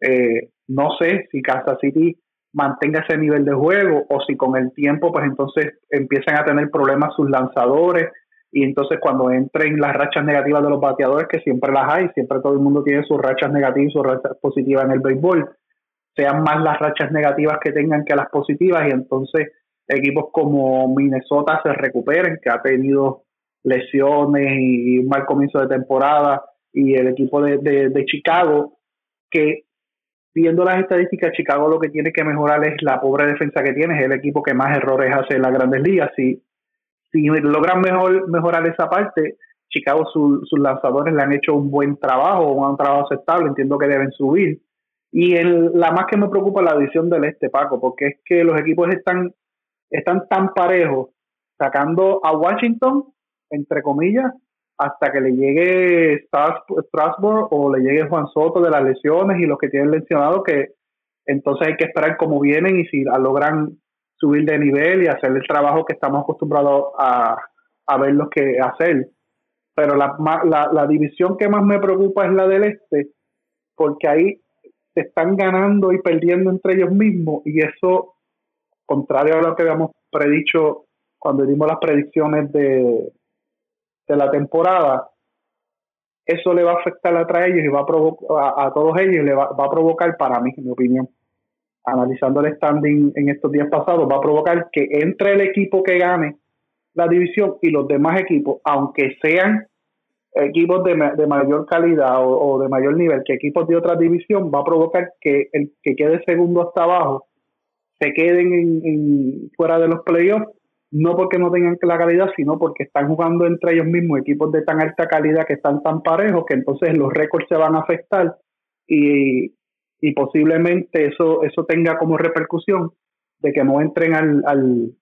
Eh, no sé si Kansas City mantenga ese nivel de juego o si con el tiempo pues entonces empiezan a tener problemas sus lanzadores y entonces cuando entren las rachas negativas de los bateadores que siempre las hay, siempre todo el mundo tiene sus rachas negativas y sus rachas positivas en el béisbol, sean más las rachas negativas que tengan que las positivas y entonces equipos como Minnesota se recuperen, que ha tenido lesiones y un mal comienzo de temporada y el equipo de, de Chicago que viendo las estadísticas, Chicago lo que tiene que mejorar es la pobre defensa que tiene, es el equipo que más errores hace en las grandes ligas. Si, si logran mejor, mejorar esa parte, Chicago sus lanzadores le han hecho un buen trabajo, un trabajo aceptable, entiendo que deben subir. Y la más que me preocupa es la división del este, Paco, porque es que los equipos están, están tan parejos, sacando a Washington, entre comillas, hasta que le llegue Strasbourg o le llegue Juan Soto de las lesiones y los que tienen lesionado, que entonces hay que esperar cómo vienen y si logran subir de nivel y hacer el trabajo que estamos acostumbrados a, a los que hacer. Pero la, la, la división que más me preocupa es la del este, porque ahí se están ganando y perdiendo entre ellos mismos y eso, contrario a lo que habíamos predicho cuando dimos las predicciones de, de la temporada, eso le va a afectar a ellos y va a provocar a, todos ellos le va, a provocar para mí, en mi opinión, analizando el standing en estos días pasados, va a provocar que entre el equipo que gane la división y los demás equipos, aunque sean equipos de, de mayor calidad o, de mayor nivel que equipos de otra división, va a provocar que el que quede segundo hasta abajo se queden en fuera de los playoffs no porque no tengan la calidad, sino porque están jugando entre ellos mismos equipos de tan alta calidad que están tan parejos que entonces los récords se van a afectar y, posiblemente eso eso tenga como repercusión de que no entren al, al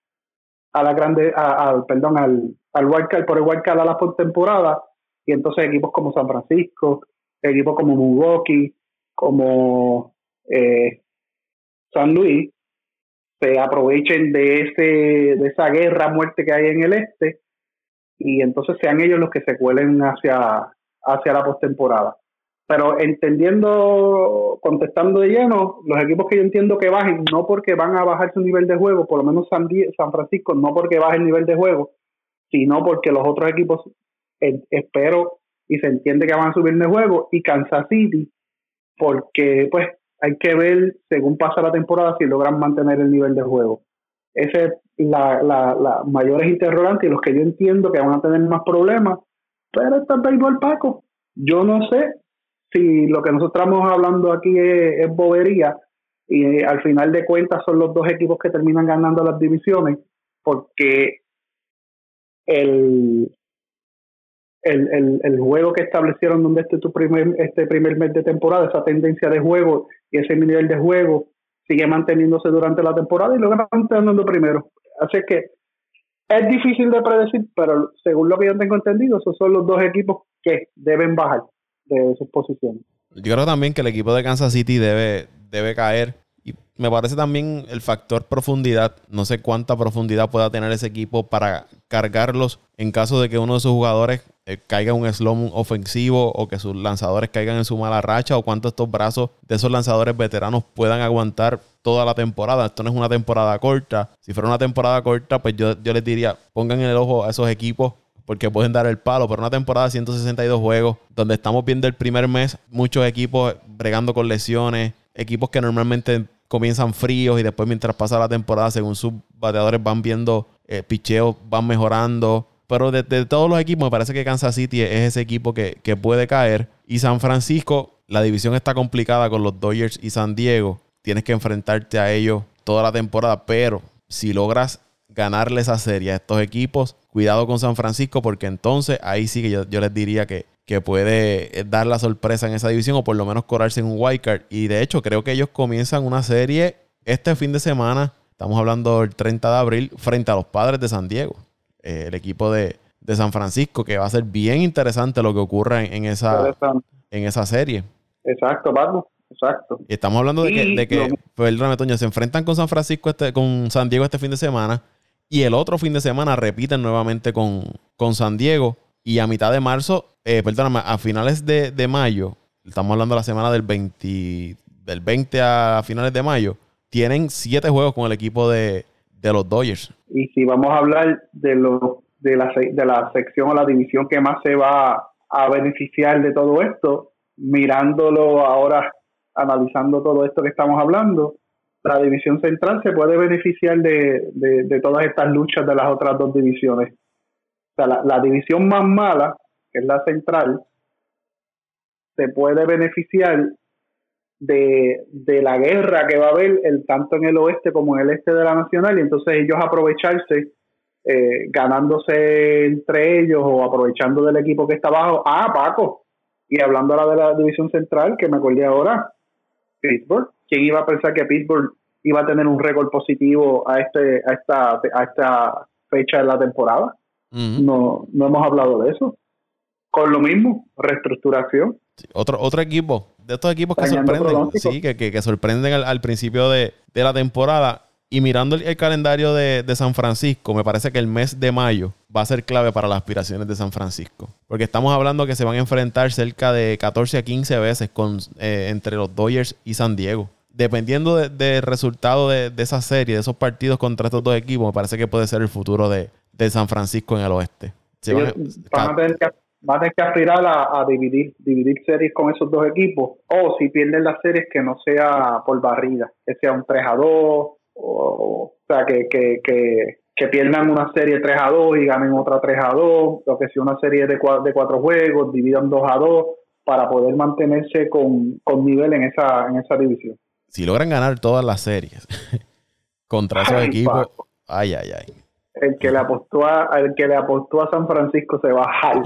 a la grande al perdón al al wildcard, por el wildcard a la temporada y entonces equipos como San Francisco equipos como Milwaukee como eh, San Luis se aprovechen de ese de esa guerra muerte que hay en el este y entonces sean ellos los que se cuelen hacia hacia la postemporada. Pero entendiendo, contestando de lleno, los equipos que yo entiendo que bajen, no porque van a bajar su nivel de juego, por lo menos San, San Francisco, no porque baje el nivel de juego, sino porque los otros equipos eh, espero y se entiende que van a subir de juego, y Kansas City, porque pues hay que ver según pasa la temporada si logran mantener el nivel de juego. Ese es la, la, la mayores interrogantes y los que yo entiendo que van a tener más problemas, pero está el béisbol Paco. Yo no sé si lo que nosotros estamos hablando aquí es, bobería y eh, al final de cuentas son los dos equipos que terminan ganando las divisiones porque el, el, el, juego que establecieron donde este tu primer este primer mes de temporada esa tendencia de juego y ese nivel de juego sigue manteniéndose durante la temporada y logran ganando primero así que es difícil de predecir pero según lo que yo tengo entendido esos son los dos equipos que deben bajar de sus posiciones. Yo creo también que el equipo de Kansas City debe, debe caer. Me parece también el factor profundidad. No sé cuánta profundidad pueda tener ese equipo para cargarlos en caso de que uno de sus jugadores eh, caiga en un slum ofensivo o que sus lanzadores caigan en su mala racha o cuántos estos brazos de esos lanzadores veteranos puedan aguantar toda la temporada. Esto no es una temporada corta. Si fuera una temporada corta, pues yo, yo les diría, pongan el ojo a esos equipos porque pueden dar el palo, pero una temporada de 162 juegos, donde estamos viendo el primer mes muchos equipos bregando con lesiones, equipos que normalmente comienzan fríos y después mientras pasa la temporada, según sus bateadores van viendo eh, picheos, van mejorando. Pero de, todos los equipos, me parece que Kansas City es ese equipo que, que puede caer. Y San Francisco, la división está complicada con los Dodgers y San Diego. Tienes que enfrentarte a ellos toda la temporada, pero si logras ganarle esa serie a estos equipos. Cuidado con San Francisco porque entonces ahí sí que yo, les diría que, que, puede eh, dar la sorpresa en esa división o por lo menos corarse en un wildcard. Y de hecho creo que ellos comienzan una serie este fin de semana, estamos hablando del 30 de abril, frente a los padres de San Diego, eh, el equipo de, San Francisco, que va a ser bien interesante lo que ocurra en, esa, en esa serie. Exacto, vamos. Exacto. Y estamos hablando de que, de que perdóname, Toño, se enfrentan con San Francisco, este, con San Diego este fin de semana. Y el otro fin de semana repiten nuevamente con, con San Diego. Y a mitad de marzo, eh, perdóname, a finales de, mayo, estamos hablando de la semana del 20, del 20 a finales de mayo, tienen siete juegos con el equipo de, los Dodgers. Y si vamos a hablar de, lo, de, la, de la sección o la división que más se va a beneficiar de todo esto, mirándolo ahora, analizando todo esto que estamos hablando, la división central se puede beneficiar de, todas estas luchas de las otras dos divisiones. O sea, la, división más mala, que es la central, se puede beneficiar de, la guerra que va a haber el, tanto en el oeste como en el este de la nacional y entonces ellos aprovecharse eh, ganándose entre ellos o aprovechando del equipo que está abajo. Ah, Paco, y hablando ahora de la división central, que me acordé ahora, Pittsburgh ¿quién iba a pensar que Pittsburgh iba a tener un récord positivo a este a esta a esta fecha de la temporada? No no hemos hablado de eso. Con lo mismo, reestructuración. otro otro equipo de estos equipos que sorprenden, sí, que, que, sorprenden al, principio de, la temporada. Y mirando el, calendario de, San Francisco, me parece que el mes de mayo va a ser clave para las aspiraciones de San Francisco. Porque estamos hablando que se van a enfrentar cerca de 14 a 15 veces con, eh, entre los Dodgers y San Diego dependiendo del resultado de, esa serie, de esos partidos contra estos dos equipos, me parece que puede ser el futuro de, San Francisco en el oeste. van, a tener que, aspirar a, dividir, dividir series con esos dos equipos, o si pierden las series, que no sea por barrida, que sea un 3 a 2, o, sea, que, que, que, pierdan una serie 3 a 2 y ganen otra 3 a 2, o que sea una serie de, de cuatro juegos, dividan 2 a 2, para poder mantenerse con, con nivel en esa, en esa división si logran ganar todas las series *laughs* contra esos equipos, ay, ay, ay. El que, le apostó a, el que le apostó a San Francisco se va a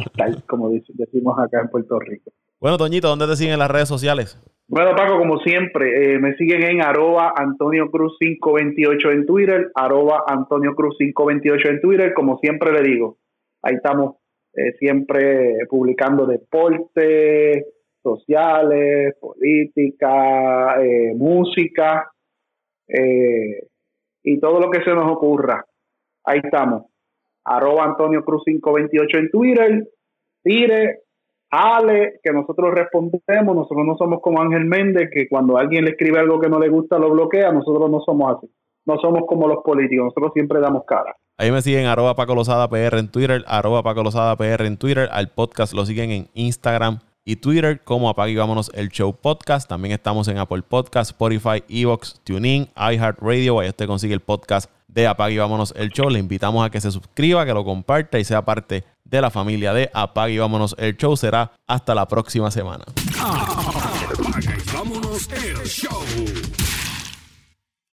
como decimos acá en Puerto Rico. Bueno, Toñito, ¿dónde te siguen en las redes sociales? Bueno, Paco, como siempre, eh, me siguen en arroba Antonio Cruz 528 en Twitter, arroba Antonio Cruz 528 en Twitter, como siempre le digo, ahí estamos eh, siempre publicando deporte, sociales, política, eh, música. Y todo lo que se nos ocurra. Ahí estamos. Arroba Antonio Cruz 528 en Twitter. Tire, Ale, que nosotros respondemos. Nosotros no somos como Ángel Méndez, que cuando alguien le escribe algo que no le gusta lo bloquea. Nosotros no somos así. No somos como los políticos. Nosotros siempre damos cara. Ahí me siguen arroba Paco Lozada PR en Twitter, arroba Paco Lozada PR en Twitter. Al podcast lo siguen en Instagram y Twitter como Apague y Vámonos el Show Podcast. También estamos en Apple Podcast, Spotify, Evox, TuneIn, iHeartRadio. Ahí usted consigue el podcast de Apague y Vámonos el Show. Le invitamos a que se suscriba, que lo comparta y sea parte de la familia de Apague y Vámonos el Show. Será hasta la próxima semana.